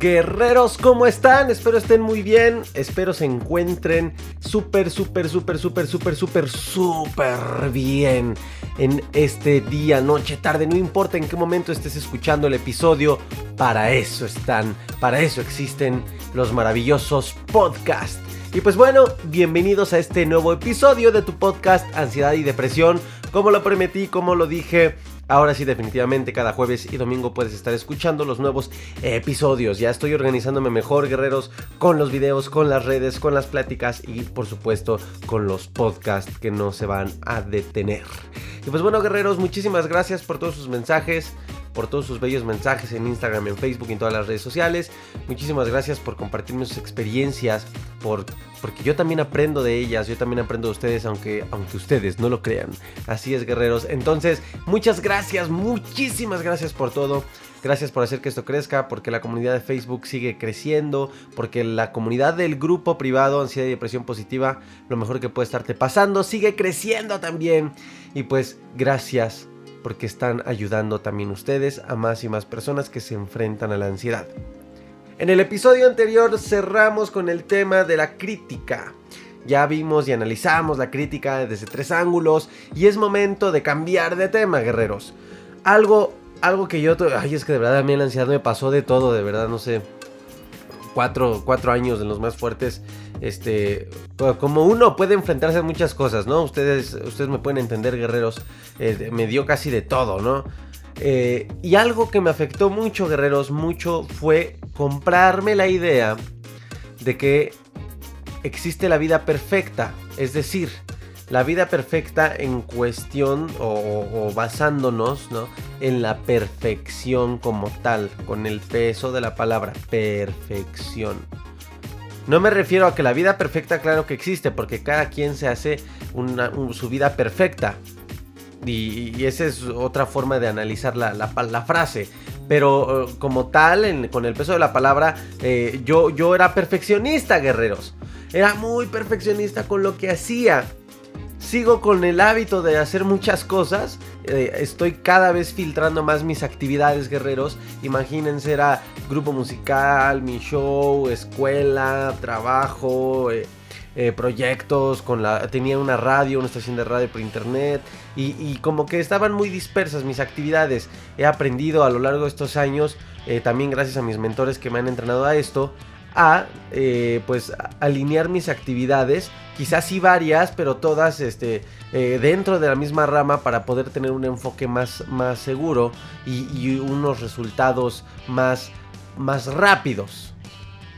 Guerreros, ¿cómo están? Espero estén muy bien. Espero se encuentren súper, súper, súper, súper, súper, súper, súper bien en este día, noche, tarde. No importa en qué momento estés escuchando el episodio. Para eso están, para eso existen los maravillosos podcasts. Y pues bueno, bienvenidos a este nuevo episodio de tu podcast Ansiedad y Depresión. Como lo prometí, como lo dije, Ahora sí, definitivamente cada jueves y domingo puedes estar escuchando los nuevos episodios. Ya estoy organizándome mejor, guerreros, con los videos, con las redes, con las pláticas y por supuesto con los podcasts que no se van a detener. Y pues bueno, guerreros, muchísimas gracias por todos sus mensajes por todos sus bellos mensajes en Instagram, en Facebook y en todas las redes sociales. Muchísimas gracias por compartirme sus experiencias, por, porque yo también aprendo de ellas, yo también aprendo de ustedes, aunque, aunque ustedes no lo crean. Así es, guerreros. Entonces, muchas gracias, muchísimas gracias por todo. Gracias por hacer que esto crezca, porque la comunidad de Facebook sigue creciendo, porque la comunidad del grupo privado Ansiedad y Depresión Positiva, lo mejor que puede estarte pasando, sigue creciendo también. Y pues gracias porque están ayudando también ustedes a más y más personas que se enfrentan a la ansiedad. En el episodio anterior cerramos con el tema de la crítica. Ya vimos y analizamos la crítica desde tres ángulos y es momento de cambiar de tema, guerreros. Algo, algo que yo... Ay, es que de verdad a mí la ansiedad me pasó de todo, de verdad, no sé. Cuatro, cuatro años de los más fuertes este, como uno puede enfrentarse a muchas cosas, ¿no? Ustedes, ustedes me pueden entender, guerreros, eh, me dio casi de todo, ¿no? Eh, y algo que me afectó mucho, guerreros, mucho, fue comprarme la idea de que existe la vida perfecta, es decir, la vida perfecta en cuestión o, basándonos ¿no? en la perfección como tal, con el peso de la palabra perfección. No me refiero a que la vida perfecta, claro que existe, porque cada quien se hace su vida perfecta. Y, esa es otra forma de analizar la, frase. Pero eh, como tal, con el peso de la palabra, eh, yo, yo era perfeccionista, guerreros. Era muy perfeccionista con lo que hacía sigo con el hábito de hacer muchas cosas. Eh, estoy cada vez filtrando más mis actividades, guerreros. Imagínense, era grupo musical, mi show, escuela, trabajo. Eh, eh, proyectos, con la, tenía una radio, una estación de radio por internet y, como que estaban muy dispersas mis actividades. He aprendido a lo largo de estos años, también gracias a mis mentores que me han entrenado a esto, a eh, pues alinear mis actividades, quizás sí varias, pero todas este, eh, dentro de la misma rama para poder tener un enfoque más, más seguro y, unos resultados más, más rápidos.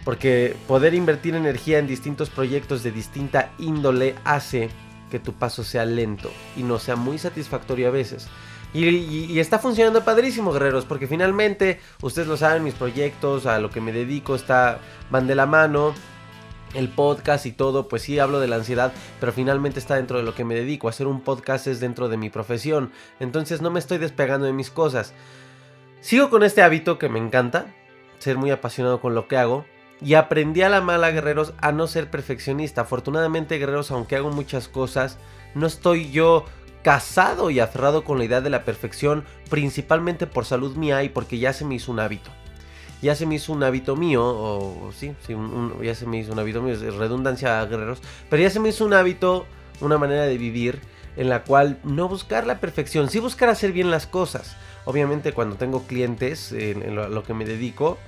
Porque poder invertir energía en distintos proyectos de distinta índole hace que tu paso sea lento y no sea muy satisfactorio a veces. Y, está funcionando padrísimo, guerreros, porque finalmente, ustedes lo saben, mis proyectos, a lo que me dedico, está, van de la mano. El podcast y todo, pues sí hablo de la ansiedad, pero finalmente está dentro de lo que me dedico. Hacer un podcast es dentro de mi profesión. Entonces no me estoy despegando de mis cosas. Sigo con este hábito que me encanta, ser muy apasionado con lo que hago. Y aprendí a la mala, guerreros, a no ser perfeccionista. Afortunadamente, guerreros, aunque hago muchas cosas, no estoy yo casado y aferrado con la idea de la perfección, principalmente por salud mía y porque ya se me hizo un hábito. Ya se me hizo un hábito mío, o, sí, sí ya se me hizo un hábito mío, es redundancia guerreros, pero ya se me hizo un hábito, una manera de vivir en la cual no buscar la perfección, sí buscar hacer bien las cosas. Obviamente cuando tengo clientes en, lo, lo que me dedico,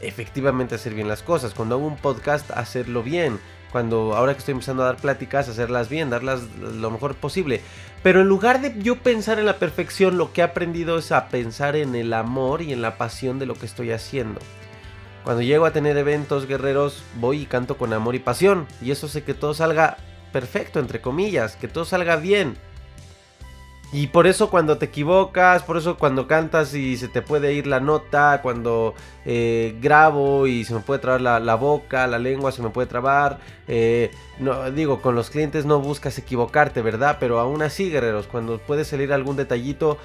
efectivamente hacer bien las cosas. Cuando hago un podcast, hacerlo bien cuando ahora que estoy empezando a dar pláticas, hacerlas bien, darlas lo mejor posible. Pero en lugar de yo pensar en la perfección, lo que he aprendido es a pensar en el amor y en la pasión de lo que estoy haciendo. Cuando llego a tener eventos guerreros, voy y canto con amor y pasión. Y eso hace que todo salga perfecto, entre comillas, que todo salga bien. Y por eso cuando te equivocas, por eso cuando cantas y se te puede ir la nota, cuando eh, grabo y se me puede trabar la, boca, la lengua se me puede trabar. Eh, no, digo, con los clientes no buscas equivocarte, ¿verdad? Pero aún así, guerreros, cuando puede salir algún detallito,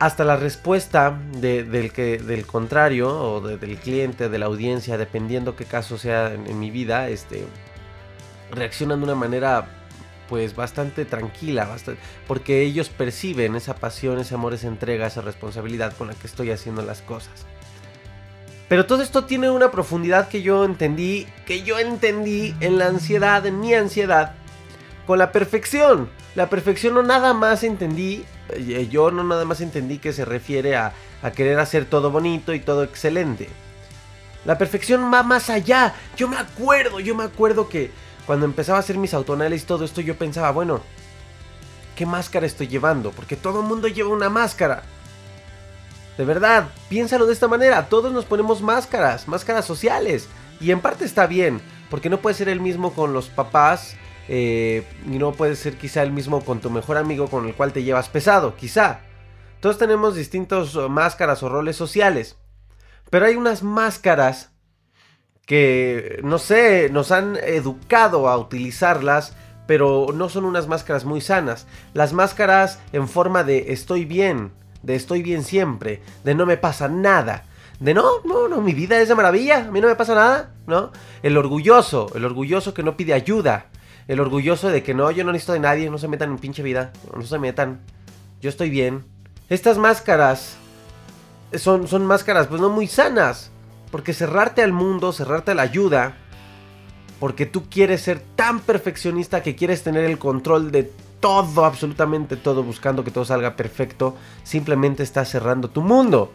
hasta la respuesta del, que, del contrario o del cliente, de la audiencia, dependiendo qué caso sea en, en mi vida, este, reaccionan de una manera pues bastante tranquila, porque ellos perciben esa pasión, ese amor, esa entrega, esa responsabilidad con la que estoy haciendo las cosas. Pero todo esto tiene una profundidad que yo entendí, que yo entendí en la ansiedad, en mi ansiedad, con la perfección. La perfección no nada más entendí, eh, yo no nada más entendí que se refiere a, a querer hacer todo bonito y todo excelente. La perfección va más allá. Yo me acuerdo, yo me acuerdo que cuando empezaba a hacer mis autonales y todo esto, yo pensaba, bueno, ¿qué máscara estoy llevando? Porque todo el mundo lleva una máscara. De verdad, piénsalo de esta manera, todos nos ponemos máscaras, máscaras sociales. Y en parte está bien, porque no puede ser el mismo con los papás eh, y no puede ser quizá el mismo con tu mejor amigo con el cual te llevas pesado, quizá. Todos tenemos distintos máscaras o roles sociales. Pero hay unas máscaras que, no sé, nos han educado a utilizarlas, pero no son unas máscaras muy sanas. Las máscaras en forma de estoy bien, de estoy bien siempre, de no me pasa nada. De no, no, no, mi vida es de maravilla, a mí no me pasa nada, ¿no? El orgulloso, el orgulloso que no pide ayuda, el orgulloso de que no, yo no necesito de nadie, no se metan en pinche vida, no se metan, yo estoy bien. Estas máscaras son, son máscaras pues no muy sanas, porque cerrarte al mundo, cerrarte a la ayuda, porque tú quieres ser tan perfeccionista que quieres tener el control de todo, absolutamente todo, buscando que todo salga perfecto, simplemente estás cerrando tu mundo.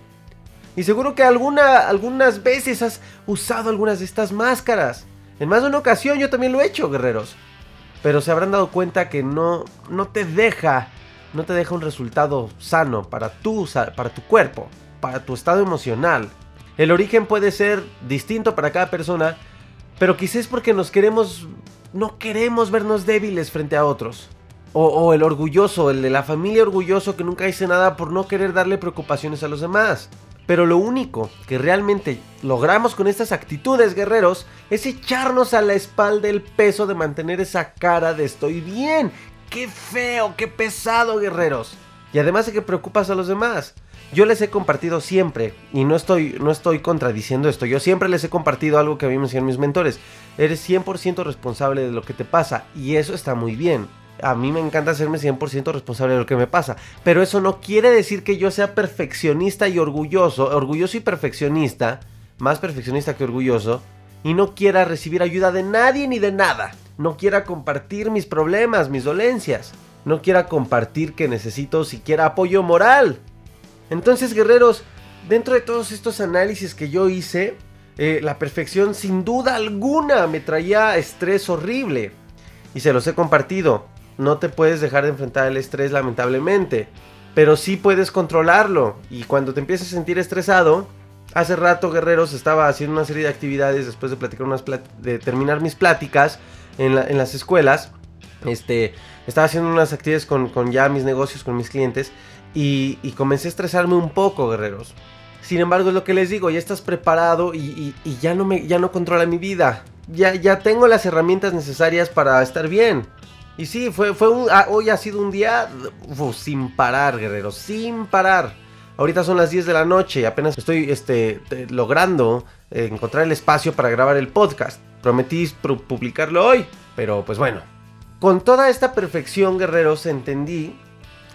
Y seguro que alguna, algunas veces has usado algunas de estas máscaras. En más de una ocasión yo también lo he hecho, guerreros. Pero se habrán dado cuenta que no, no te deja, no te deja un resultado sano para para tu cuerpo, para tu estado emocional, el origen puede ser distinto para cada persona, pero quizás porque nos queremos, no queremos vernos débiles frente a otros. O, el orgulloso, el de la familia orgulloso que nunca dice nada por no querer darle preocupaciones a los demás. Pero lo único que realmente logramos con estas actitudes, guerreros, es echarnos a la espalda el peso de mantener esa cara de estoy bien. ¡Qué feo, qué pesado, guerreros! Y además de que preocupas a los demás. Yo les he compartido siempre, y no estoy, no estoy contradiciendo esto, yo siempre les he compartido algo que a mí me decían mis mentores. Eres 100% responsable de lo que te pasa, y eso está muy bien. A mí me encanta hacerme 100% responsable de lo que me pasa, pero eso no quiere decir que yo sea perfeccionista y orgulloso, orgulloso y perfeccionista, más perfeccionista que orgulloso, y no quiera recibir ayuda de nadie ni de nada. No quiera compartir mis problemas, mis dolencias. No quiera compartir que necesito siquiera apoyo moral. Entonces, guerreros, dentro de todos estos análisis que yo hice, eh, la perfección sin duda alguna me traía estrés horrible. Y se los he compartido. No te puedes dejar de enfrentar el estrés lamentablemente. Pero sí puedes controlarlo. Y cuando te empieces a sentir estresado, hace rato guerreros estaba haciendo una serie de actividades después de platicar unas de terminar mis pláticas en, las escuelas. Este, estaba haciendo unas actividades con, con ya mis negocios, con mis clientes. Y, comencé a estresarme un poco, guerreros. Sin embargo, es lo que les digo, ya estás preparado y, ya, no me, ya no controla mi vida. Ya, ya tengo las herramientas necesarias para estar bien. Y sí, fue, fue un, ah, hoy ha sido un día sin parar, guerreros, sin parar. Ahorita son las 10 de la noche y apenas estoy este, logrando encontrar el espacio para grabar el podcast. Prometí publicarlo hoy, pero pues bueno. Con toda esta perfección, guerreros, entendí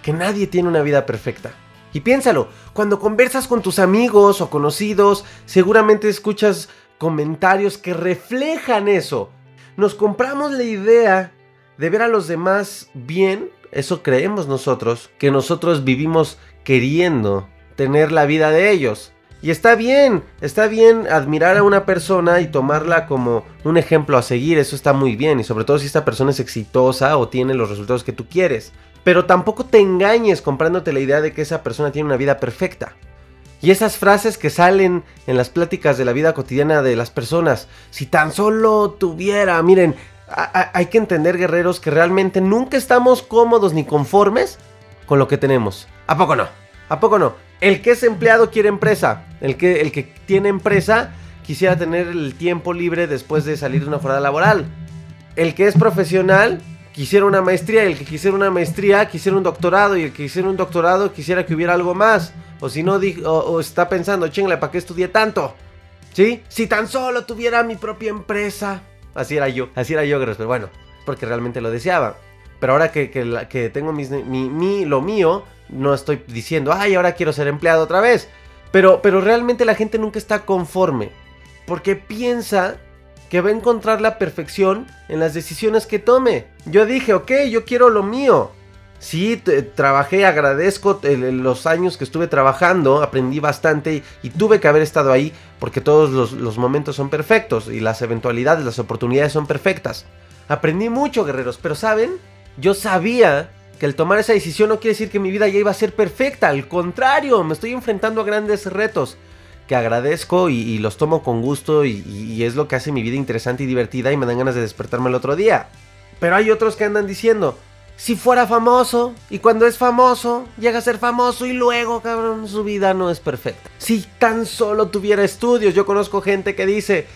que nadie tiene una vida perfecta. Y piénsalo, cuando conversas con tus amigos o conocidos, seguramente escuchas comentarios que reflejan eso. Nos compramos la idea de ver a los demás bien, eso creemos nosotros, que nosotros vivimos queriendo tener la vida de ellos. Y está bien, está bien admirar a una persona y tomarla como un ejemplo a seguir, eso está muy bien, y sobre todo si esta persona es exitosa o tiene los resultados que tú quieres. Pero tampoco te engañes comprándote la idea de que esa persona tiene una vida perfecta. Y esas frases que salen en las pláticas de la vida cotidiana de las personas, si tan solo tuviera, miren, hay que entender guerreros que realmente nunca estamos cómodos ni conformes con lo que tenemos. ¿A poco no? ¿A poco no? El que es empleado quiere empresa. El que, el que tiene empresa quisiera tener el tiempo libre después de salir de una jornada laboral. El que es profesional quisiera una maestría. El que quisiera una maestría quisiera un doctorado. Y el que quisiera un doctorado quisiera que hubiera algo más. O si no, o, está pensando, chingle, ¿para qué estudié tanto? ¿Sí? Si tan solo tuviera mi propia empresa. Así era yo, así era yo, pero bueno, porque realmente lo deseaba. Pero ahora que, que, tengo mi, mi, lo mío, no estoy diciendo, ay, ahora quiero ser empleado otra vez. Pero, pero realmente la gente nunca está conforme. Porque piensa que va a encontrar la perfección en las decisiones que tome. Yo dije, ok, yo quiero lo mío. Sí, trabajé, agradezco los años que estuve trabajando, aprendí bastante y, tuve que haber estado ahí porque todos los, los, momentos son perfectos y las eventualidades, las oportunidades son perfectas. Aprendí mucho, guerreros, pero ¿saben? Yo sabía que el tomar esa decisión no quiere decir que mi vida ya iba a ser perfecta, al contrario, me estoy enfrentando a grandes retos que agradezco y, los tomo con gusto y, es lo que hace mi vida interesante y divertida y me dan ganas de despertarme el otro día. Pero hay otros que andan diciendo, si fuera famoso y cuando es famoso llega a ser famoso y luego, cabrón, su vida no es perfecta. Si tan solo tuviera estudios, yo conozco gente que dice,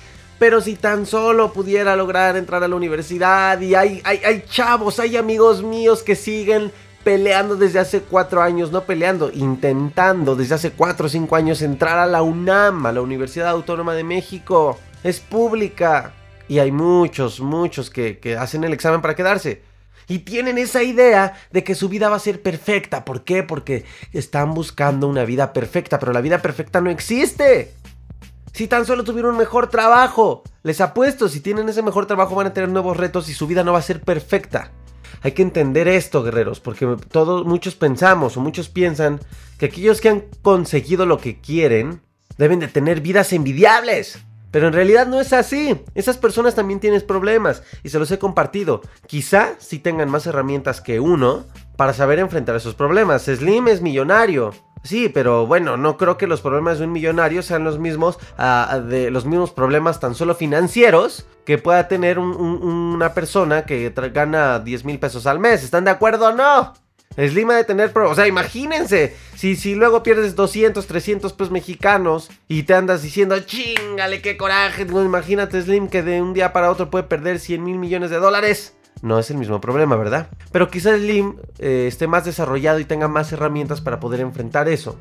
pero si tan solo pudiera lograr entrar a la universidad y hay, hay, hay chavos, hay amigos míos que siguen peleando desde hace cuatro años, no peleando, intentando desde hace cuatro o cinco años entrar a la UNAM, a la Universidad Autónoma de México. Es pública. Y hay muchos, muchos que, que hacen el examen para quedarse. Y tienen esa idea de que su vida va a ser perfecta. ¿Por qué? Porque están buscando una vida perfecta, pero la vida perfecta no existe. Si tan solo tuvieron un mejor trabajo, les apuesto, si tienen ese mejor trabajo van a tener nuevos retos y su vida no va a ser perfecta. Hay que entender esto, guerreros, porque todos, muchos pensamos o muchos piensan que aquellos que han conseguido lo que quieren deben de tener vidas envidiables. Pero en realidad no es así. Esas personas también tienen problemas y se los he compartido. Quizá si tengan más herramientas que uno para saber enfrentar esos problemas. Slim es millonario. Sí, pero bueno, no creo que los problemas de un millonario sean los mismos ah, de los mismos problemas tan solo financieros que pueda tener una persona que gana 10 mil pesos al mes. ¿Están de acuerdo o no? Slim de tener O sea, imagínense. Si, si luego pierdes 200, 300 pesos mexicanos y te andas diciendo, chingale, qué coraje. imagínate, Slim, que de un día para otro puede perder 100 mil millones de dólares no es el mismo problema, ¿verdad? Pero quizás Slim eh, esté más desarrollado y tenga más herramientas para poder enfrentar eso.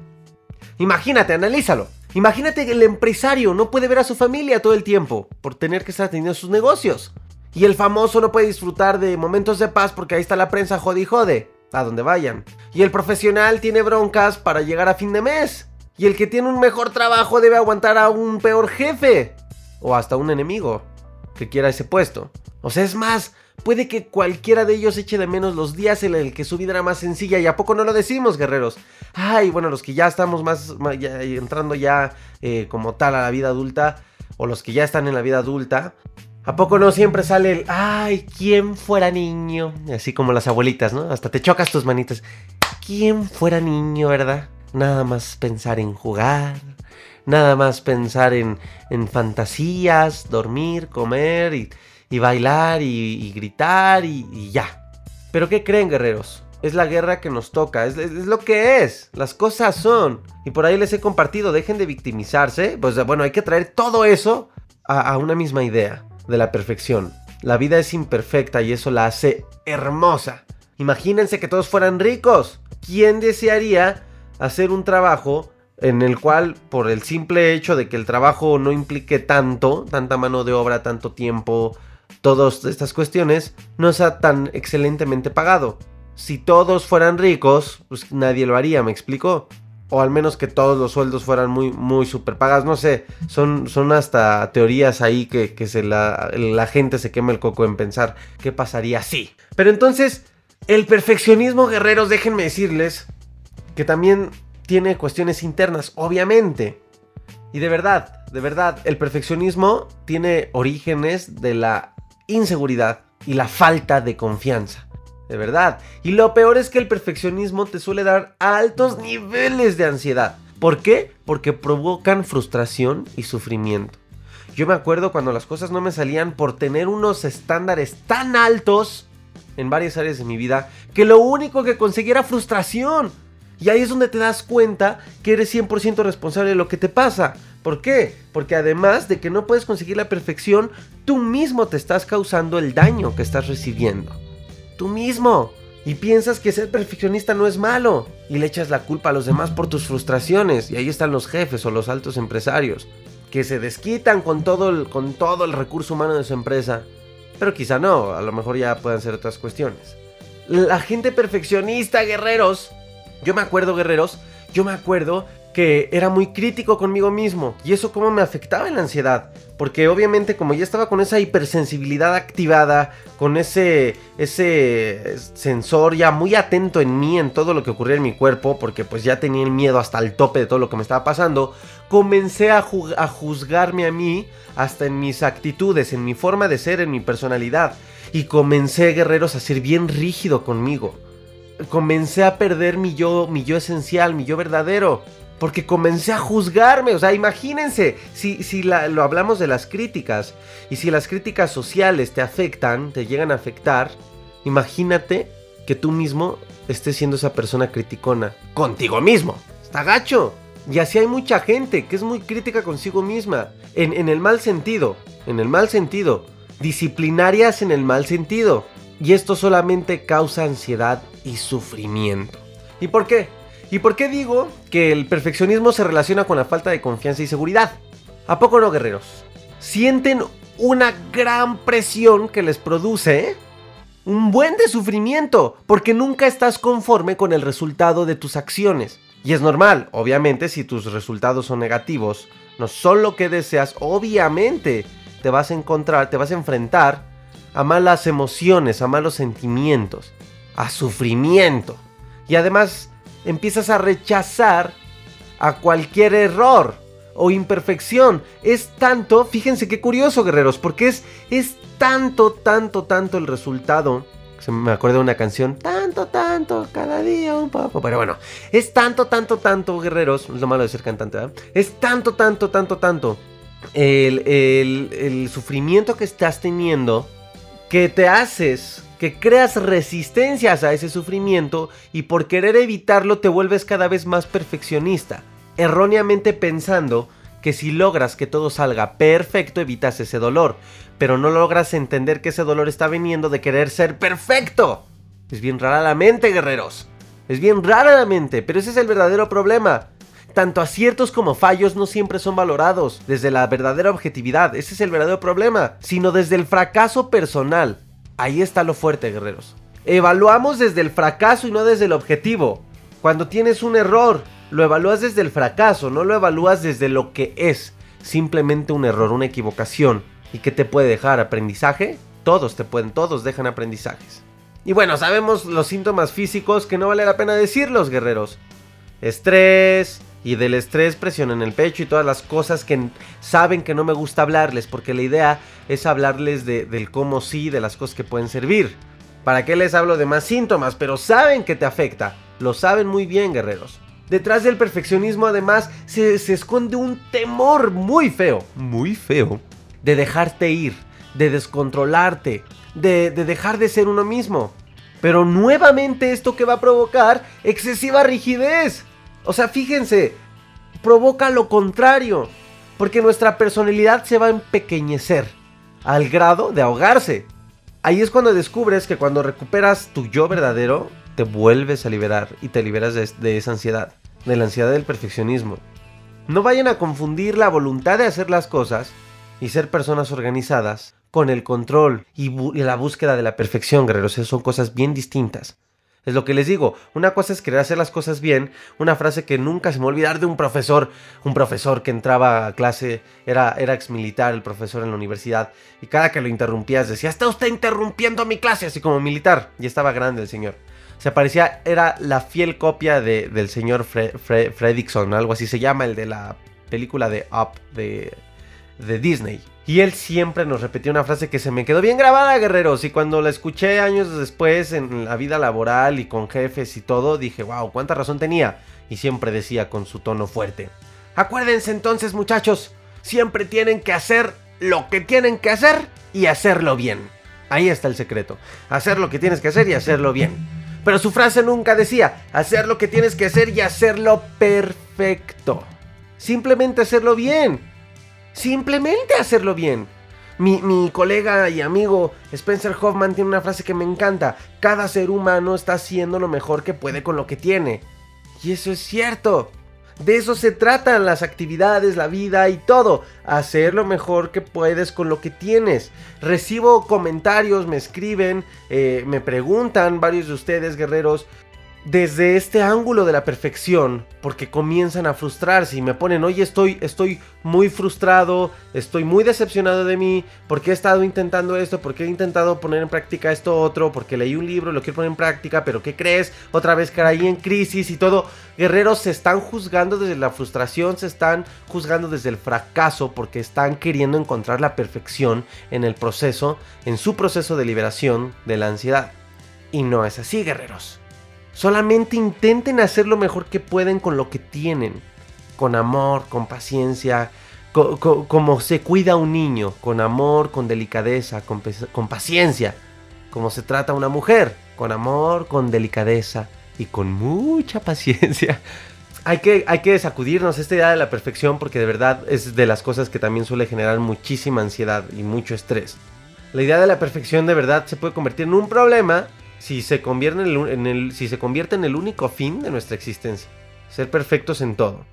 Imagínate, analízalo. Imagínate que el empresario no puede ver a su familia todo el tiempo por tener que estar atendiendo sus negocios. Y el famoso no puede disfrutar de momentos de paz porque ahí está la prensa jode y jode, a donde vayan. Y el profesional tiene broncas para llegar a fin de mes. Y el que tiene un mejor trabajo debe aguantar a un peor jefe. O hasta un enemigo que quiera ese puesto. O sea, es más, Puede que cualquiera de ellos eche de menos los días en el que su vida era más sencilla y a poco no lo decimos, guerreros. Ay, bueno, los que ya estamos más, entrando ya eh, como tal a la vida adulta o los que ya están en la vida adulta, ¿A poco no siempre sale el, ay, quién fuera niño? Así como las abuelitas, ¿no? Hasta te chocas tus manitas. ¿Quién fuera niño, verdad? Nada más pensar en jugar, nada más pensar en, en fantasías, dormir, comer y y bailar y, gritar y, ya. Pero ¿qué creen guerreros? Es la guerra que nos toca, es, lo que es, las cosas son. Y por ahí les he compartido, dejen de victimizarse. Pues bueno, hay que traer todo eso a, una misma idea de la perfección. La vida es imperfecta y eso la hace hermosa. Imagínense que todos fueran ricos. ¿Quién desearía hacer un trabajo en el cual por el simple hecho de que el trabajo no implique tanto, tanta mano de obra, tanto tiempo, todas estas cuestiones, no sea tan excelentemente pagado. Si todos fueran ricos, pues nadie lo haría, ¿me explico? O al menos que todos los sueldos fueran muy, muy super pagados. No sé, son, son hasta teorías ahí que, que se la, la gente se quema el coco en pensar qué pasaría así. Pero entonces, el perfeccionismo, guerreros, déjenme decirles que también tiene cuestiones internas, obviamente. Y de verdad, de verdad, el perfeccionismo tiene orígenes de la inseguridad y la falta de confianza. De verdad. Y lo peor es que el perfeccionismo te suele dar altos niveles de ansiedad. ¿Por qué? Porque provocan frustración y sufrimiento. Yo me acuerdo cuando las cosas no me salían por tener unos estándares tan altos en varias áreas de mi vida que lo único que conseguía era frustración. Y ahí es donde te das cuenta que eres 100% responsable de lo que te pasa. ¿Por qué? Porque además de que no puedes conseguir la perfección, tú mismo te estás causando el daño que estás recibiendo. Tú mismo. Y piensas que ser perfeccionista no es malo. Y le echas la culpa a los demás por tus frustraciones. Y ahí están los jefes o los altos empresarios. Que se desquitan con todo el, con todo el recurso humano de su empresa. Pero quizá no, a lo mejor ya puedan ser otras cuestiones. La gente perfeccionista, guerreros, yo me acuerdo, guerreros, yo me acuerdo que era muy crítico conmigo mismo. Y eso cómo me afectaba en la ansiedad. Porque obviamente como ya estaba con esa hipersensibilidad activada, con ese, ese sensor ya muy atento en mí, en todo lo que ocurría en mi cuerpo, porque pues ya tenía el miedo hasta el tope de todo lo que me estaba pasando, comencé a, a juzgarme a mí hasta en mis actitudes, en mi forma de ser, en mi personalidad. Y comencé, guerreros, a ser bien rígido conmigo comencé a perder mi yo, mi yo esencial, mi yo verdadero. Porque comencé a juzgarme. O sea, imagínense, si, si lo hablamos de las críticas, y si las críticas sociales te afectan, te llegan a afectar, imagínate que tú mismo estés siendo esa persona criticona. Contigo mismo. Está gacho. Y así hay mucha gente que es muy crítica consigo misma. En, en el mal sentido. En el mal sentido. Disciplinarias en el mal sentido. Y esto solamente causa ansiedad y sufrimiento. ¿Y por qué? ¿Y por qué digo que el perfeccionismo se relaciona con la falta de confianza y seguridad? ¿A poco no, guerreros? Sienten una gran presión que les produce un buen de sufrimiento, porque nunca estás conforme con el resultado de tus acciones. Y es normal, obviamente, si tus resultados son negativos, no son lo que deseas, obviamente te vas a encontrar, te vas a enfrentar a malas emociones, a malos sentimientos, a sufrimiento. Y además empiezas a rechazar a cualquier error o imperfección. Es tanto, fíjense qué curioso, guerreros, porque es, es tanto, tanto, tanto el resultado. Se me acuerdo de una canción, tanto, tanto, cada día un poco. Pero bueno, es tanto, tanto, tanto, guerreros. Es lo malo de ser cantante, ¿verdad? Es tanto, tanto, tanto, tanto. El, el, el sufrimiento que estás teniendo que te haces, que creas resistencias a ese sufrimiento y por querer evitarlo te vuelves cada vez más perfeccionista, erróneamente pensando que si logras que todo salga perfecto evitas ese dolor, pero no logras entender que ese dolor está viniendo de querer ser perfecto. Es bien rara la mente, guerreros. Es bien rara la mente, pero ese es el verdadero problema. Tanto aciertos como fallos no siempre son valorados desde la verdadera objetividad, ese es el verdadero problema, sino desde el fracaso personal. Ahí está lo fuerte, guerreros. Evaluamos desde el fracaso y no desde el objetivo. Cuando tienes un error, lo evalúas desde el fracaso, no lo evalúas desde lo que es. Simplemente un error, una equivocación. ¿Y qué te puede dejar? ¿Aprendizaje? Todos te pueden, todos dejan aprendizajes. Y bueno, sabemos los síntomas físicos que no vale la pena decirlos, guerreros. Estrés, y del estrés, presión en el pecho y todas las cosas que saben que no me gusta hablarles, porque la idea es hablarles de, del cómo sí, de las cosas que pueden servir. ¿Para qué les hablo de más síntomas? Pero saben que te afecta, lo saben muy bien, guerreros. Detrás del perfeccionismo además se, esconde un temor muy feo, muy feo, de dejarte ir, de descontrolarte, de, de dejar de ser uno mismo. Pero nuevamente esto que va a provocar excesiva rigidez o sea, fíjense, provoca lo contrario, porque nuestra personalidad se va a empequeñecer al grado de ahogarse. Ahí es cuando descubres que cuando recuperas tu yo verdadero, te vuelves a liberar y te liberas de, esa ansiedad, de la ansiedad del perfeccionismo. No vayan a confundir la voluntad de hacer las cosas y ser personas organizadas con el control y, la búsqueda de la perfección, guerreros. son cosas bien distintas. Es lo que les digo. Una cosa es querer hacer las cosas bien. Una frase que nunca se me va a olvidar de un profesor. Un profesor que entraba a clase. Era, era ex militar, el profesor en la universidad. Y cada que lo interrumpías decía: Está usted interrumpiendo mi clase. Así como militar. Y estaba grande el señor. Se parecía. Era la fiel copia de, del señor Fre Fredrickson. Algo así se llama. El de la película de Up de, de Disney. Y él siempre nos repetía una frase que se me quedó bien grabada, guerreros. Y cuando la escuché años después en la vida laboral y con jefes y todo, dije, wow, cuánta razón tenía. Y siempre decía con su tono fuerte. Acuérdense entonces, muchachos, siempre tienen que hacer lo que tienen que hacer y hacerlo bien. Ahí está el secreto. Hacer lo que tienes que hacer y hacerlo bien. Pero su frase nunca decía, hacer lo que tienes que hacer y hacerlo perfecto. Simplemente hacerlo bien. Simplemente hacerlo bien. Mi, colega y amigo Spencer Hoffman tiene una frase que me encanta. Cada ser humano está haciendo lo mejor que puede con lo que tiene. Y eso es cierto. De eso se tratan las actividades, la vida y todo. Hacer lo mejor que puedes con lo que tienes. Recibo comentarios, me escriben, eh, me preguntan varios de ustedes, guerreros, desde este ángulo de la perfección, porque comienzan a frustrarse y me ponen, oye, estoy, estoy muy frustrado, estoy muy decepcionado de mí, porque he estado intentando esto, porque he intentado poner en práctica esto otro, porque leí un libro, lo quiero poner en práctica, pero ¿qué crees? Otra vez caí en crisis y todo. Guerreros se están juzgando desde la frustración, se están juzgando desde el fracaso, porque están queriendo encontrar la perfección en el proceso, en su proceso de liberación de la ansiedad. Y no es así, guerreros. Solamente intenten hacer lo mejor que pueden con lo que tienen. Con amor, con paciencia, como se cuida un niño. Con amor, con delicadeza, con, paciencia. Como se trata una mujer. Con amor, con delicadeza y con mucha paciencia. Hay que, hay que sacudirnos esta idea de la perfección porque de verdad es de las cosas que también suele generar muchísima ansiedad y mucho estrés. La idea de la perfección de verdad se puede convertir en un problema si se convierte en el, si se convierte en el único fin de nuestra existencia. Ser perfectos en todo.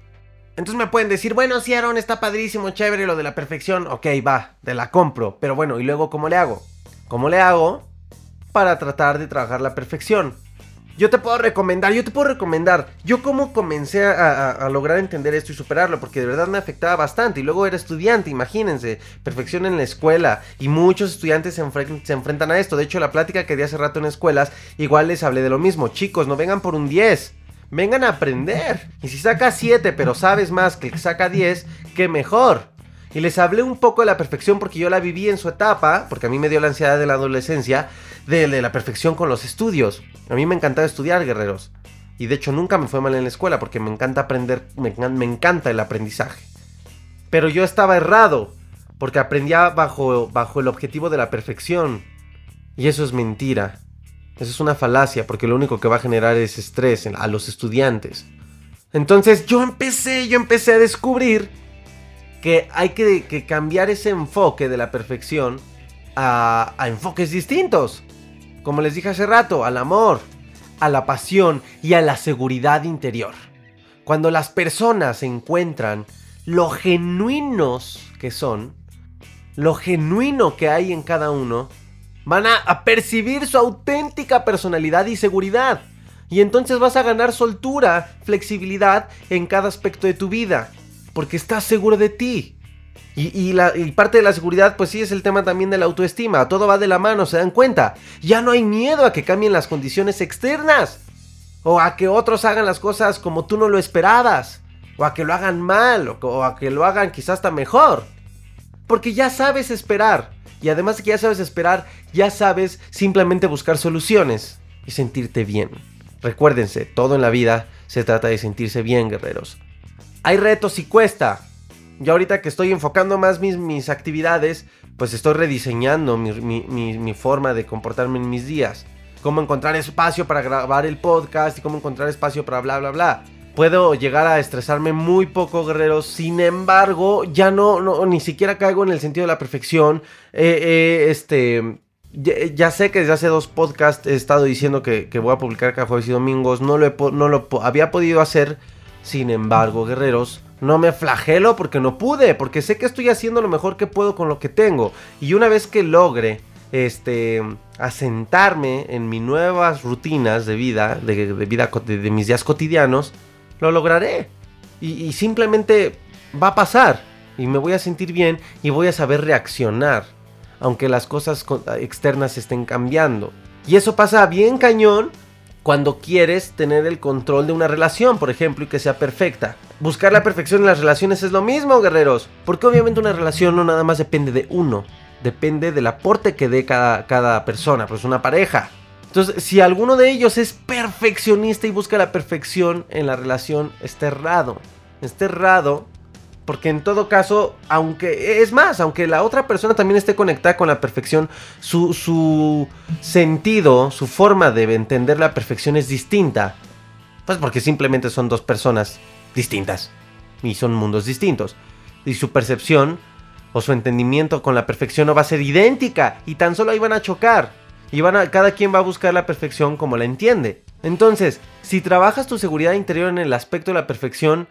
Entonces me pueden decir, bueno, sí, Aaron, está padrísimo, chévere lo de la perfección. Ok, va, te la compro. Pero bueno, ¿y luego cómo le hago? ¿Cómo le hago para tratar de trabajar la perfección? Yo te puedo recomendar, yo te puedo recomendar. Yo cómo comencé a, lograr entender esto y superarlo, porque de verdad me afectaba bastante. Y luego era estudiante, imagínense, perfección en la escuela. Y muchos estudiantes se, se enfrentan a esto. De hecho, la plática que di hace rato en escuelas, igual les hablé de lo mismo. Chicos, no vengan por un 10. Vengan a aprender. Y si sacas 7, pero sabes más que el que saca 10, qué mejor. Y les hablé un poco de la perfección porque yo la viví en su etapa, porque a mí me dio la ansiedad de la adolescencia, de, la perfección con los estudios. A mí me encantaba estudiar, guerreros. Y de hecho nunca me fue mal en la escuela porque me encanta aprender, me, encanta el aprendizaje. Pero yo estaba errado, porque aprendía bajo, bajo el objetivo de la perfección. Y eso es mentira. Eso es una falacia, porque lo único que va a generar es estrés a los estudiantes. Entonces yo empecé, yo empecé a descubrir que hay que, cambiar ese enfoque de la perfección a, enfoques distintos. Como les dije hace rato, al amor, a la pasión y a la seguridad interior. Cuando las personas encuentran lo genuinos que son, lo genuino que hay en cada uno, van a, percibir su auténtica personalidad y seguridad. Y entonces vas a ganar soltura, flexibilidad en cada aspecto de tu vida porque estás seguro de ti. Y, la, parte de la seguridad, pues sí, es el tema también de la autoestima. Todo va de la mano, se dan cuenta. Ya no hay miedo a que cambien las condiciones externas. O a que otros hagan las cosas como tú no lo esperabas. O a que lo hagan mal. O, o a que lo hagan quizás hasta mejor. Porque ya sabes esperar. Y además de que ya sabes esperar, ya sabes simplemente buscar soluciones y sentirte bien. Recuérdense, todo en la vida se trata de sentirse bien, guerreros hay retos y cuesta. Yo ahorita que estoy enfocando más mis, actividades, pues estoy rediseñando mi, forma de comportarme en mis días. Cómo encontrar espacio para grabar el podcast y cómo encontrar espacio para bla, bla, bla. Puedo llegar a estresarme muy poco, guerreros. Sin embargo, ya no, ni siquiera caigo en el sentido de la perfección. Eh, eh, este, ya, sé que desde hace dos podcasts he estado diciendo que, voy a publicar cada jueves y domingos. No no lo había podido hacer sin embargo, guerreros, no me flagelo porque no pude, porque sé que estoy haciendo lo mejor que puedo con lo que tengo. Y una vez que logre este asentarme en mis nuevas rutinas de vida, de, vida de, mis días cotidianos, lo lograré. Y, simplemente va a pasar. Y me voy a sentir bien y voy a saber reaccionar. Aunque las cosas externas estén cambiando. Y eso pasa bien cañón cuando quieres tener el control de una relación, por ejemplo, y que sea perfecta. Buscar la perfección en las relaciones es lo mismo, guerreros. Porque obviamente una relación no nada más depende de uno. Depende del aporte que dé cada, cada persona, pues una pareja. Entonces, si alguno de ellos es perfeccionista y busca la perfección en la relación, está errado. Está errado porque en todo caso, aunque es más, aunque la otra persona también esté conectada con la perfección, su, su sentido, su forma de entender la perfección es distinta. Pues porque simplemente son dos personas distintas. Y son mundos distintos. Y su percepción o su entendimiento con la perfección no va a ser idéntica. Y tan solo ahí van a chocar. Y van a, cada quien va a buscar la perfección como la entiende. Entonces, si trabajas tu seguridad interior en el aspecto de la perfección,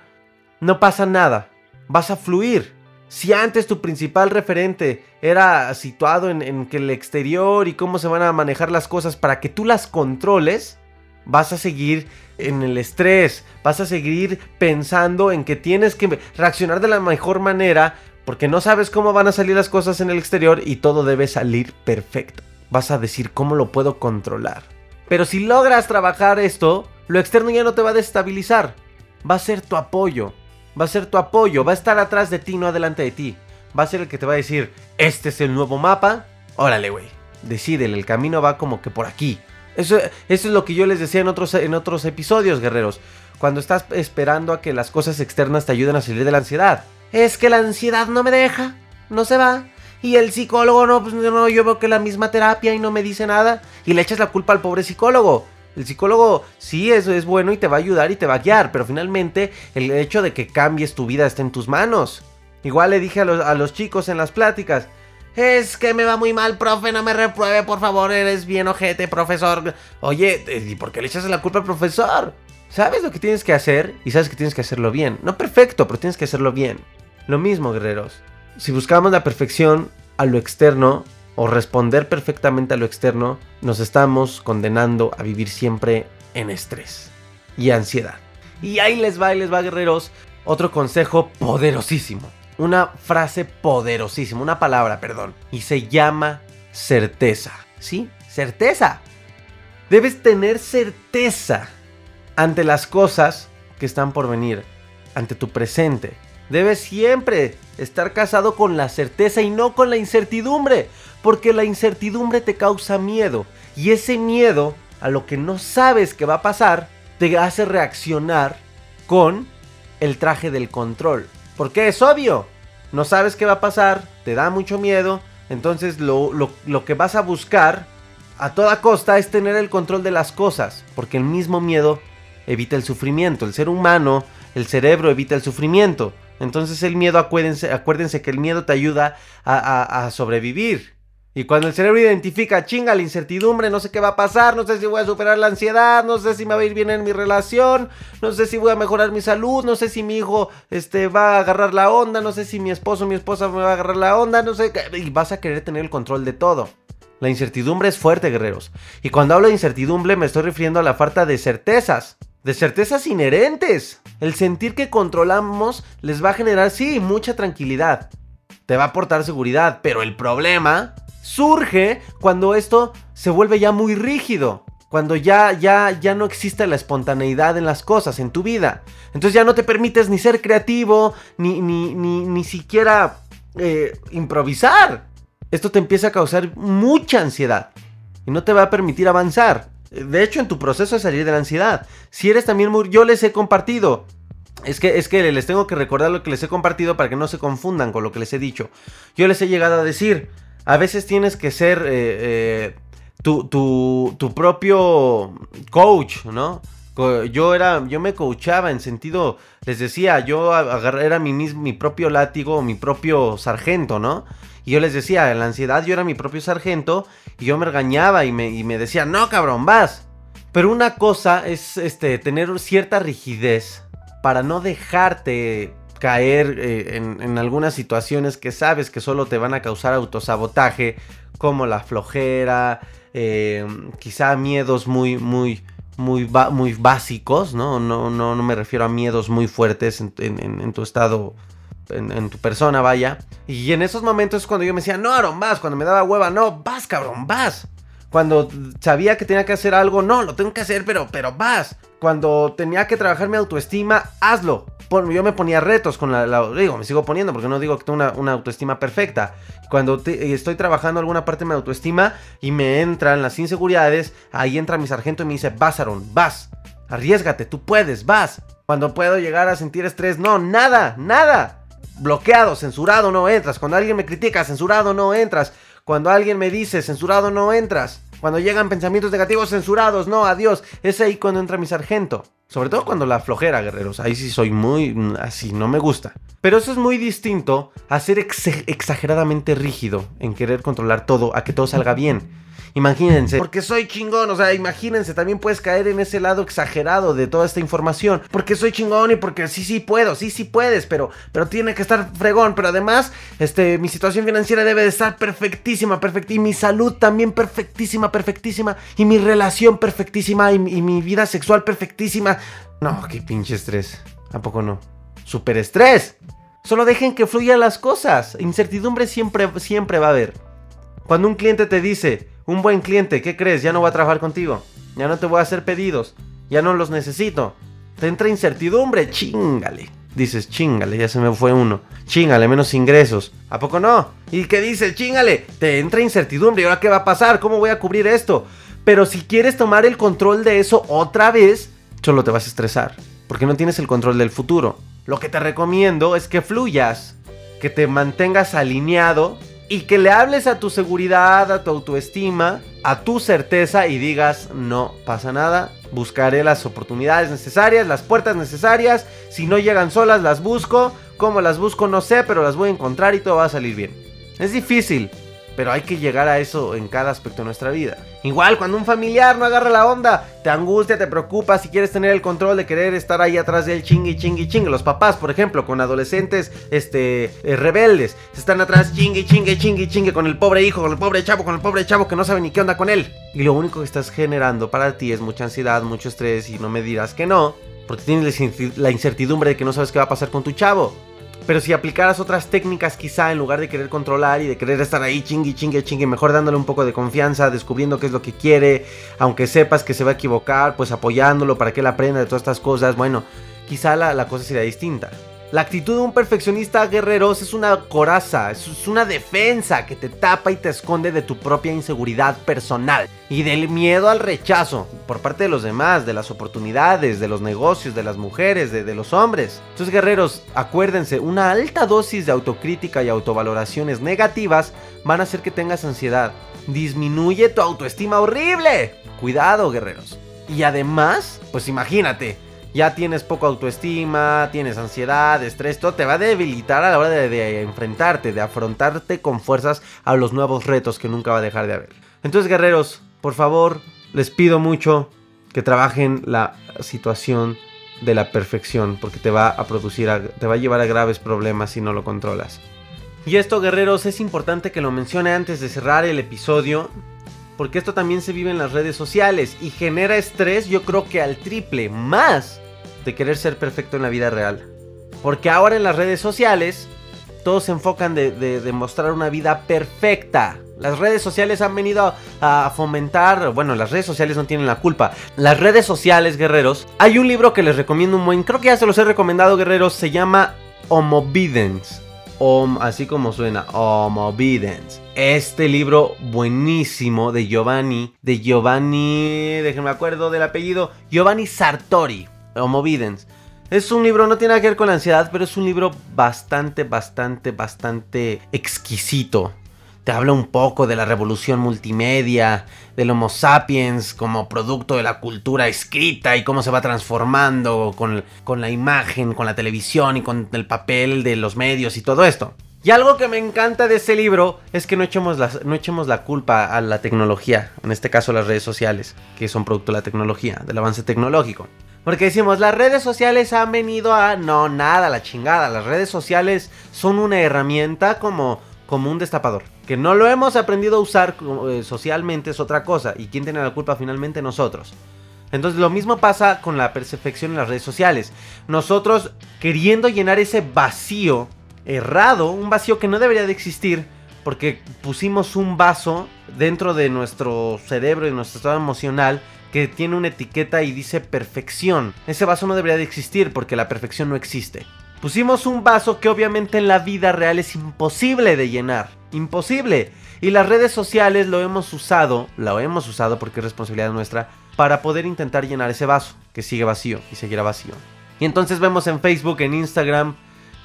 no pasa nada vas a fluir. Si antes tu principal referente era situado en, que el exterior y cómo se van a manejar las cosas para que tú las controles, vas a seguir en el estrés, vas a seguir pensando en que tienes que reaccionar de la mejor manera porque no sabes cómo van a salir las cosas en el exterior y todo debe salir perfecto. Vas a decir cómo lo puedo controlar. Pero si logras trabajar esto, lo externo ya no te va a destabilizar, va a ser tu apoyo va a ser tu apoyo, va a estar atrás de ti, no adelante de ti. Va a ser el que te va a decir, este es el nuevo mapa, órale, güey. Decídele, el camino va como que por aquí. Eso, es lo que yo les decía en otros, en otros episodios, guerreros. Cuando estás esperando a que las cosas externas te ayuden a salir de la ansiedad. Es que la ansiedad no me deja, no se va. Y el psicólogo no, pues no, yo veo que la misma terapia y no me dice nada. Y le echas la culpa al pobre psicólogo. El psicólogo sí eso es bueno y te va a ayudar y te va a guiar, pero finalmente el hecho de que cambies tu vida está en tus manos. Igual le dije a los, chicos en las pláticas, es que me va muy mal, profe, no me repruebe, por favor, eres bien ojete, profesor. Oye, ¿y por qué le echas la culpa al profesor? Sabes lo que tienes que hacer y sabes que tienes que hacerlo bien. No perfecto, pero tienes que hacerlo bien. Lo mismo, guerreros. Si buscamos la perfección a lo externo, o responder perfectamente a lo externo, nos estamos condenando a vivir siempre en estrés y ansiedad. Y ahí les va, ahí les va, guerreros, otro consejo poderosísimo. Una frase poderosísima, una palabra, perdón. Y se llama certeza. ¿Sí? Certeza. Debes tener certeza ante las cosas que están por venir, ante tu presente. Debes siempre estar casado con la certeza y no con la incertidumbre. Porque la incertidumbre te causa miedo. Y ese miedo a lo que no sabes que va a pasar te hace reaccionar con el traje del control. Porque es obvio. No sabes qué va a pasar, te da mucho miedo. Entonces lo, lo que vas a buscar a toda costa es tener el control de las cosas. Porque el mismo miedo evita el sufrimiento. El ser humano, el cerebro evita el sufrimiento. Entonces el miedo, acuérdense, acuérdense que el miedo te ayuda a sobrevivir. Y cuando el cerebro identifica, chinga, la incertidumbre, no sé qué va a pasar, no sé si voy a superar la ansiedad, no sé si me va a ir bien en mi relación, no sé si voy a mejorar mi salud, no sé si mi hijo este, va a agarrar la onda, no sé si mi esposo o mi esposa me va a agarrar la onda, no sé, y vas a querer tener el control de todo. La incertidumbre es fuerte, guerreros. Y cuando hablo de incertidumbre me estoy refiriendo a la falta de certezas, de certezas inherentes. El sentir que controlamos les va a generar, sí, mucha tranquilidad. Te va a aportar seguridad, pero el problema surge cuando esto se vuelve ya muy rígido. Cuando ya, ya, ya no existe la espontaneidad en las cosas, en tu vida. Entonces ya no te permites ni ser creativo, ni, ni, ni, siquiera eh, improvisar. Esto te empieza a causar mucha ansiedad. Y no te va a permitir avanzar. De hecho, en tu proceso de salir de la ansiedad. Si eres también muy... Yo les he compartido. Es que, es que les tengo que recordar lo que les he compartido para que no se confundan con lo que les he dicho. Yo les he llegado a decir a veces tienes que ser eh, eh, tu, propio coach, ¿no? Yo era, yo me coachaba en sentido, les decía, yo era mi, mi propio látigo, mi propio sargento, ¿no? Y yo les decía, en la ansiedad yo era mi propio sargento y yo me regañaba y me, decía, no cabrón, vas. Pero una cosa es este, tener cierta rigidez para no dejarte caer eh, en, algunas situaciones que sabes que solo te van a causar autosabotaje, como la flojera, eh, quizá miedos muy, muy, muy, muy básicos, ¿no? No, ¿no? no me refiero a miedos muy fuertes en, tu estado en, tu persona, vaya. Y en esos momentos es cuando yo me decía, no, Aaron, vas. Cuando me daba hueva, no, vas, cabrón, vas. Cuando sabía que tenía que hacer algo, no, lo tengo que hacer, pero, pero vas. Cuando tenía que trabajar mi autoestima, hazlo. yo me ponía retos con la, Digo, me sigo poniendo porque no digo que tengo una, autoestima perfecta. Cuando estoy trabajando alguna parte de mi autoestima y me entran las inseguridades, ahí entra mi sargento y me dice, vas, vas. Arriesgate, tú puedes, vas. Cuando puedo llegar a sentir estrés, no, nada, nada. Bloqueado, censurado, no entras. Cuando alguien me critica, censurado, no entras. Cuando alguien me dice censurado no entras. Cuando llegan pensamientos negativos censurados, no, adiós. Es ahí cuando entra mi sargento. Sobre todo cuando la flojera, guerreros. Ahí sí soy muy mm, así, no me gusta. Pero eso es muy distinto a ser exageradamente rígido en querer controlar todo, a que todo salga bien. Imagínense, porque soy chingón, o sea, imagínense, también puedes caer en ese lado exagerado de toda esta información, porque soy chingón y porque sí, sí puedo, sí, sí puedes, pero, pero tiene que estar fregón, pero además, este, mi situación financiera debe de estar perfectísima, perfecta, y mi salud también perfectísima, perfectísima, y mi relación perfectísima, y, mi vida sexual perfectísima. No, qué pinche estrés, ¿a poco no? Super estrés. Solo dejen que fluyan las cosas. Incertidumbre siempre, siempre va a haber. Cuando un cliente te dice, un buen cliente, ¿qué crees? Ya no va a trabajar contigo. Ya no te voy a hacer pedidos. Ya no los necesito. Te entra incertidumbre, chingale. Dices, chingale, ya se me fue uno. Chingale, menos ingresos. ¿A poco no? ¿Y qué dices? Chingale, te entra incertidumbre. ¿Y ahora qué va a pasar? ¿Cómo voy a cubrir esto? Pero si quieres tomar el control de eso otra vez, solo te vas a estresar. Porque no tienes el control del futuro. Lo que te recomiendo es que fluyas. Que te mantengas alineado y que le hables a tu seguridad, a tu autoestima, a tu certeza y digas, no pasa nada, buscaré las oportunidades necesarias, las puertas necesarias, si no llegan solas las busco, cómo las busco no sé, pero las voy a encontrar y todo va a salir bien. Es difícil, pero hay que llegar a eso en cada aspecto de nuestra vida. Igual, cuando un familiar no agarra la onda, te angustia, te preocupa, si quieres tener el control de querer estar ahí atrás de él, chingui, chingui, chingue. Los papás, por ejemplo, con adolescentes este, eh, rebeldes, están atrás, chingui, chingue, chingui, chingue, con el pobre hijo, con el pobre chavo, con el pobre chavo que no sabe ni qué onda con él. Y lo único que estás generando para ti es mucha ansiedad, mucho estrés, y no me dirás que no, porque tienes la incertidumbre de que no sabes qué va a pasar con tu chavo. Pero si aplicaras otras técnicas quizá en lugar de querer controlar y de querer estar ahí chingue, chingue, chingue, mejor dándole un poco de confianza, descubriendo qué es lo que quiere, aunque sepas que se va a equivocar, pues apoyándolo para que él aprenda de todas estas cosas, bueno, quizá la, la cosa sería distinta. La actitud de un perfeccionista guerrero es una coraza, es una defensa que te tapa y te esconde de tu propia inseguridad personal y del miedo al rechazo por parte de los demás, de las oportunidades, de los negocios, de las mujeres, de, de los hombres. Entonces guerreros, acuérdense, una alta dosis de autocrítica y autovaloraciones negativas van a hacer que tengas ansiedad. Disminuye tu autoestima horrible. Cuidado guerreros. Y además, pues imagínate, ya tienes poca autoestima, tienes ansiedad, estrés, todo te va a debilitar a la hora de, enfrentarte, de afrontarte con fuerzas a los nuevos retos que nunca va a dejar de haber. Entonces, guerreros, por favor, les pido mucho que trabajen la situación de la perfección, porque te va a producir, te va a llevar a graves problemas si no lo controlas. Y esto, guerreros, es importante que lo mencione antes de cerrar el episodio, porque esto también se vive en las redes sociales y genera estrés, yo creo que al triple, más de querer ser perfecto en la vida real. Porque ahora en las redes sociales todos se enfocan de, mostrar una vida perfecta. Las redes sociales han venido a, fomentar, bueno, las redes sociales no tienen la culpa. Las redes sociales, guerreros, hay un libro que les recomiendo un buen, creo que ya se los he recomendado, guerreros, se llama Homovidence. Om, así como suena, Homovidence. Este libro buenísimo de Giovanni, de Giovanni, déjenme acuerdo del apellido, Giovanni Sartori. Homovidence. Es un libro, no tiene nada que ver con la ansiedad, pero es un libro bastante, bastante, bastante exquisito. Te habla un poco de la revolución multimedia, del Homo sapiens como producto de la cultura escrita y cómo se va transformando con, con la imagen, con la televisión y con el papel de los medios y todo esto. Y algo que me encanta de ese libro es que no echemos, la, no echemos la culpa a la tecnología, en este caso las redes sociales, que son producto de la tecnología, del avance tecnológico. Porque decimos, las redes sociales han venido a... No, nada, la chingada. Las redes sociales son una herramienta como, como un destapador. Que no lo hemos aprendido a usar eh, socialmente es otra cosa. ¿Y quién tiene la culpa finalmente? Nosotros. Entonces lo mismo pasa con la perfección en las redes sociales. Nosotros queriendo llenar ese vacío errado, un vacío que no debería de existir, porque pusimos un vaso dentro de nuestro cerebro y nuestro estado emocional que tiene una etiqueta y dice perfección. Ese vaso no debería de existir porque la perfección no existe. Pusimos un vaso que obviamente en la vida real es imposible de llenar. Imposible. Y las redes sociales lo hemos usado, lo hemos usado porque es responsabilidad nuestra, para poder intentar llenar ese vaso, que sigue vacío y seguirá vacío. Y entonces vemos en Facebook, en Instagram,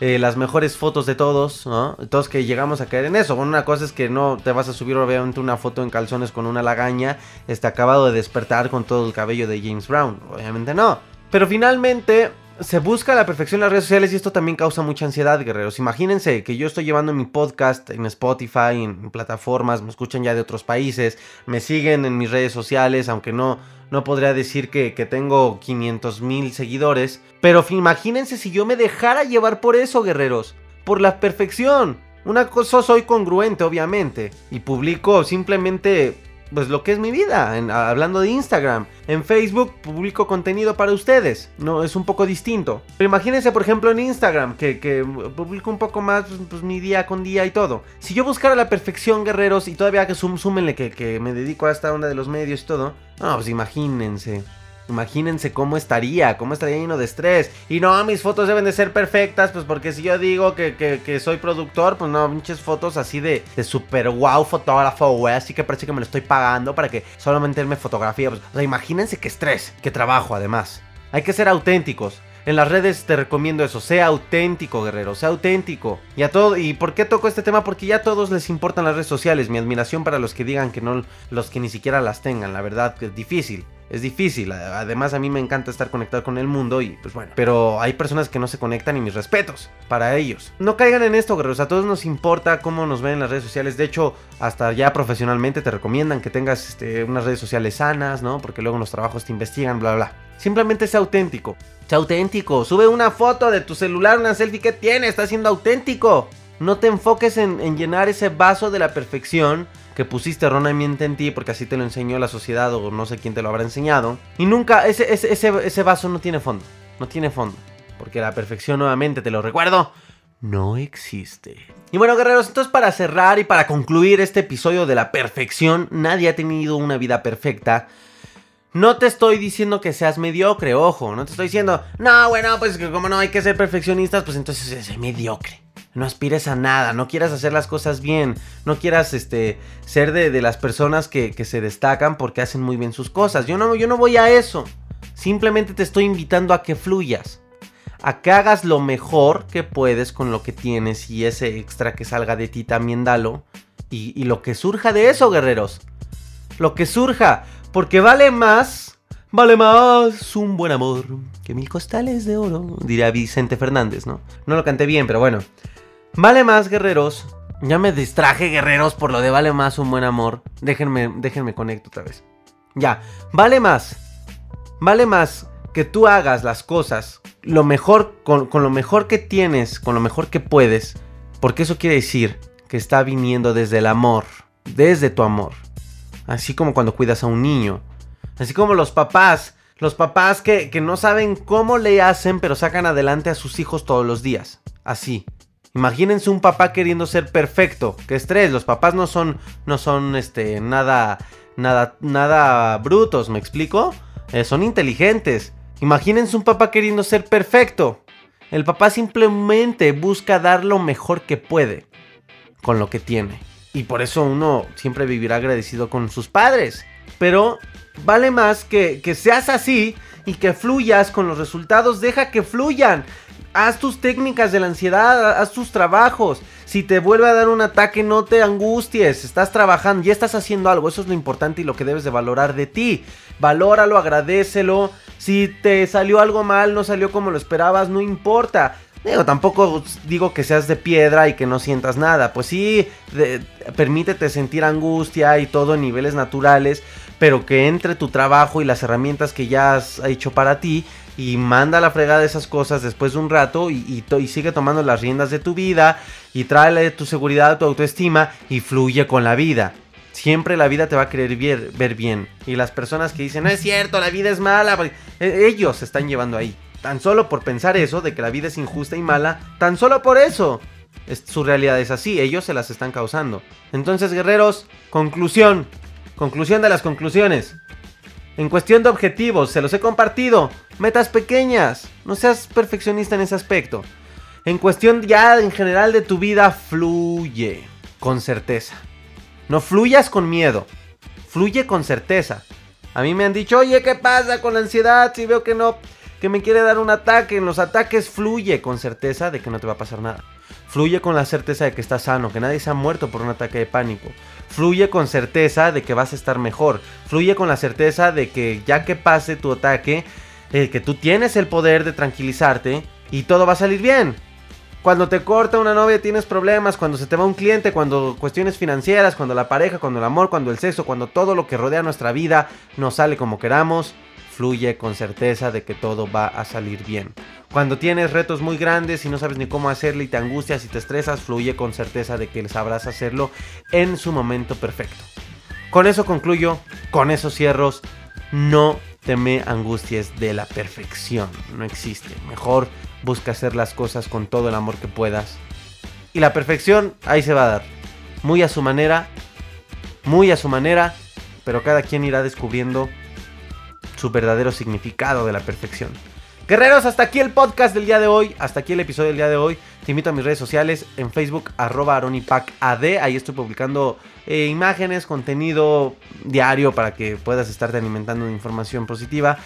eh, las mejores fotos de todos, ¿no? Todos que llegamos a caer en eso. Bueno, una cosa es que no te vas a subir obviamente una foto en calzones con una lagaña, este acabado de despertar con todo el cabello de James Brown. Obviamente no. Pero finalmente se busca la perfección en las redes sociales y esto también causa mucha ansiedad, guerreros. Imagínense que yo estoy llevando mi podcast en Spotify, en plataformas, me escuchan ya de otros países, me siguen en mis redes sociales, aunque no, no podría decir que, tengo 500 mil seguidores. Pero imagínense si yo me dejara llevar por eso, guerreros, por la perfección. Una cosa soy congruente, obviamente, y publico simplemente pues lo que es mi vida, hablando de Instagram. En Facebook publico contenido para ustedes, no es un poco distinto. Pero imagínense, por ejemplo, en Instagram, que, publico un poco más pues, mi día con día y todo. Si yo buscara la perfección, guerreros, y todavía que sum, súmenle que, que me dedico a esta onda de los medios y todo, no, pues imagínense. Imagínense cómo estaría, cómo estaría lleno de estrés. Y no, mis fotos deben de ser perfectas, pues porque si yo digo que, soy productor, pues no, muchas fotos así de, de super wow fotógrafo, güey, así que parece que me lo estoy pagando para que solamente me fotografía. Pues, o sea, imagínense qué estrés, qué trabajo además. Hay que ser auténticos. En las redes te recomiendo eso, sea auténtico, guerrero, sea auténtico. Y a todo, ¿y por qué toco este tema? Porque ya a todos les importan las redes sociales. Mi admiración para los que digan que no, los que ni siquiera las tengan, la verdad que es difícil es difícil. Además, a mí me encanta estar conectado con el mundo y pues bueno. Pero hay personas que no se conectan y mis respetos para ellos. No caigan en esto, guerreros. A todos nos importa cómo nos ven en las redes sociales. De hecho, hasta ya profesionalmente te recomiendan que tengas este, unas redes sociales sanas, ¿no? Porque luego en los trabajos te investigan, bla, bla. Simplemente sea auténtico. Sea auténtico. Sube una foto de tu celular, una selfie que tiene. Está siendo auténtico. No te enfoques en, en llenar ese vaso de la perfección que pusiste erróneamente en ti porque así te lo enseñó la sociedad o no sé quién te lo habrá enseñado. Y nunca, ese, ese, ese, vaso no tiene fondo, no tiene fondo. Porque la perfección nuevamente, te lo recuerdo, no existe. Y bueno, guerreros, entonces para cerrar y para concluir este episodio de la perfección, nadie ha tenido una vida perfecta. No te estoy diciendo que seas mediocre, ojo, no te estoy diciendo, no, bueno, pues como no hay que ser perfeccionistas, pues entonces es mediocre no aspires a nada, no quieras hacer las cosas bien, no quieras este, ser de, las personas que, se destacan porque hacen muy bien sus cosas. Yo no, yo no voy a eso. Simplemente te estoy invitando a que fluyas. A que hagas lo mejor que puedes con lo que tienes y ese extra que salga de ti también dalo. Y lo que surja de eso, guerreros. Lo que surja. Porque vale más, vale más un buen amor que mil costales de oro. Diría Vicente Fernández, ¿no? No lo canté bien, pero bueno. Vale más, guerreros. Ya me distraje, guerreros, por lo de vale más un buen amor. Déjenme, déjenme conecto otra vez. Ya, vale más. Vale más que tú hagas las cosas lo mejor, con, con lo mejor que tienes, con lo mejor que puedes. Porque eso quiere decir que está viniendo desde el amor, desde tu amor. Así como cuando cuidas a un niño. Así como los papás, los papás que, que no saben cómo le hacen, pero sacan adelante a sus hijos todos los días. Así. Imagínense un papá queriendo ser perfecto. Qué estrés. Los papás no son, no son, este, nada, nada, nada brutos. ¿Me explico? Eh, son inteligentes. Imagínense un papá queriendo ser perfecto. El papá simplemente busca dar lo mejor que puede con lo que tiene. Y por eso uno siempre vivirá agradecido con sus padres. Pero vale más que, que seas así y que fluyas con los resultados. Deja que fluyan haz tus técnicas de la ansiedad, haz tus trabajos. Si te vuelve a dar un ataque, no te angusties. Estás trabajando, ya estás haciendo algo. Eso es lo importante y lo que debes de valorar de ti. Valóralo, agradecelo. Si te salió algo mal, no salió como lo esperabas, no importa. Digo, tampoco digo que seas de piedra y que no sientas nada. Pues sí, permítete sentir angustia y todo en niveles naturales. Pero que entre tu trabajo y las herramientas que ya has hecho para ti y manda la fregada esas cosas después de un rato y, sigue tomando las riendas de tu vida y tráele tu seguridad, tu autoestima y fluye con la vida. Siempre la vida te va a querer ver, bien. Y las personas que dicen, no es cierto, la vida es mala, pues, e, ellos se están llevando ahí. Tan solo por pensar eso, de que la vida es injusta y mala, tan solo por eso. su realidad es así, ellos se las están causando. Entonces, guerreros, conclusión. Conclusión de las conclusiones. En cuestión de objetivos, se los he compartido. Metas pequeñas. No seas perfeccionista en ese aspecto. En cuestión ya en general de tu vida, fluye con certeza. No fluyas con miedo. Fluye con certeza. A mí me han dicho, oye, ¿qué pasa con la ansiedad? Si veo que no, que me quiere dar un ataque. En los ataques fluye con certeza de que no te va a pasar nada. Fluye con la certeza de que estás sano, que nadie se ha muerto por un ataque de pánico. Fluye con certeza de que vas a estar mejor. Fluye con la certeza de que ya que pase tu ataque, eh, que tú tienes el poder de tranquilizarte y todo va a salir bien. Cuando te corta una novia tienes problemas, cuando se te va un cliente, cuando cuestiones financieras, cuando la pareja, cuando el amor, cuando el sexo, cuando todo lo que rodea nuestra vida no sale como queramos, fluye con certeza de que todo va a salir bien. Cuando tienes retos muy grandes y no sabes ni cómo hacerlo y te angustias y te estresas, fluye con certeza de que sabrás hacerlo en su momento perfecto. Con eso concluyo, con esos cierros, no te me angusties de la perfección, no existe. Mejor busca hacer las cosas con todo el amor que puedas. Y la perfección ahí se va a dar. Muy a su manera, muy a su manera, pero cada quien irá descubriendo su verdadero significado de la perfección. Guerreros, hasta aquí el podcast del día de hoy, hasta aquí el episodio del día de hoy. Te invito a mis redes sociales, en Facebook, arroba aronipacad. Ahí estoy publicando eh, imágenes, contenido diario para que puedas estarte alimentando de información positiva.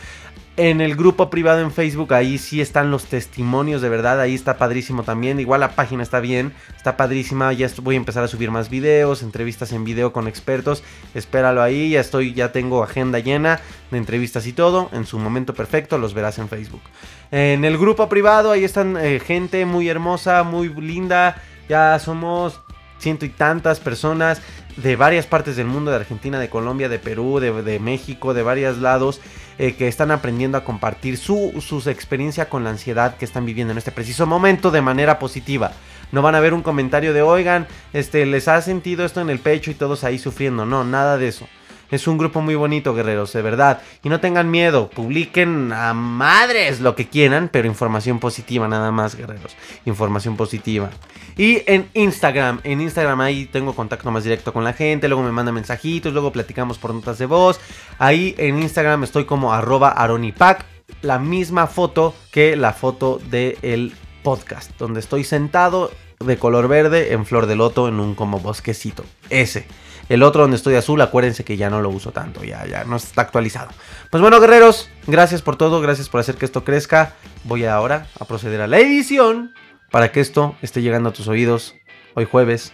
En el grupo privado en Facebook, ahí sí están los testimonios de verdad, ahí está padrísimo también. Igual la página está bien, está padrísima. Ya voy a empezar a subir más videos, entrevistas en video con expertos. Espéralo ahí, ya estoy, ya tengo agenda llena de entrevistas y todo. En su momento perfecto, los verás en Facebook. En el grupo privado, ahí están eh, gente muy hermosa, muy linda. Ya somos ciento y tantas personas de varias partes del mundo, de Argentina, de Colombia, de Perú, de, México, de varios lados, eh, que están aprendiendo a compartir su, su experiencia con la ansiedad que están viviendo en este preciso momento de manera positiva. No van a ver un comentario de, oigan, este, les ha sentido esto en el pecho y todos ahí sufriendo. No, nada de eso. Es un grupo muy bonito, guerreros, de verdad. Y no tengan miedo, publiquen a madres lo que quieran, pero información positiva nada más, guerreros. Información positiva. Y en Instagram, en Instagram ahí tengo contacto más directo con la gente, luego me mandan mensajitos, luego platicamos por notas de voz. Ahí en Instagram estoy como arroba aronipac, la misma foto que la foto del podcast, donde estoy sentado de color verde en flor de loto en un como bosquecito. Ese. El otro donde estoy azul, acuérdense que ya no lo uso tanto, ya, ya no está actualizado. Pues bueno, guerreros, gracias por todo, gracias por hacer que esto crezca. Voy ahora a proceder a la edición para que esto esté llegando a tus oídos hoy jueves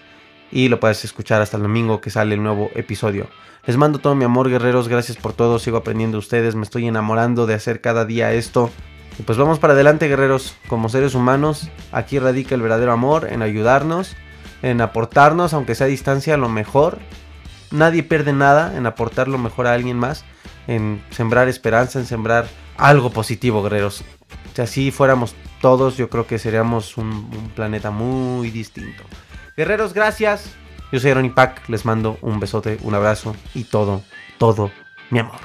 y lo puedas escuchar hasta el domingo que sale el nuevo episodio. Les mando todo mi amor, guerreros, gracias por todo, sigo aprendiendo de ustedes, me estoy enamorando de hacer cada día esto. Y pues vamos para adelante, guerreros, como seres humanos, aquí radica el verdadero amor, en ayudarnos, en aportarnos, aunque sea a distancia, lo mejor nadie pierde nada en aportar lo mejor a alguien más, en sembrar esperanza, en sembrar algo positivo, guerreros. Si así fuéramos todos, yo creo que seríamos un, planeta muy distinto. Guerreros, gracias. Yo soy Aaron Pack, les mando un besote, un abrazo y todo, todo mi amor.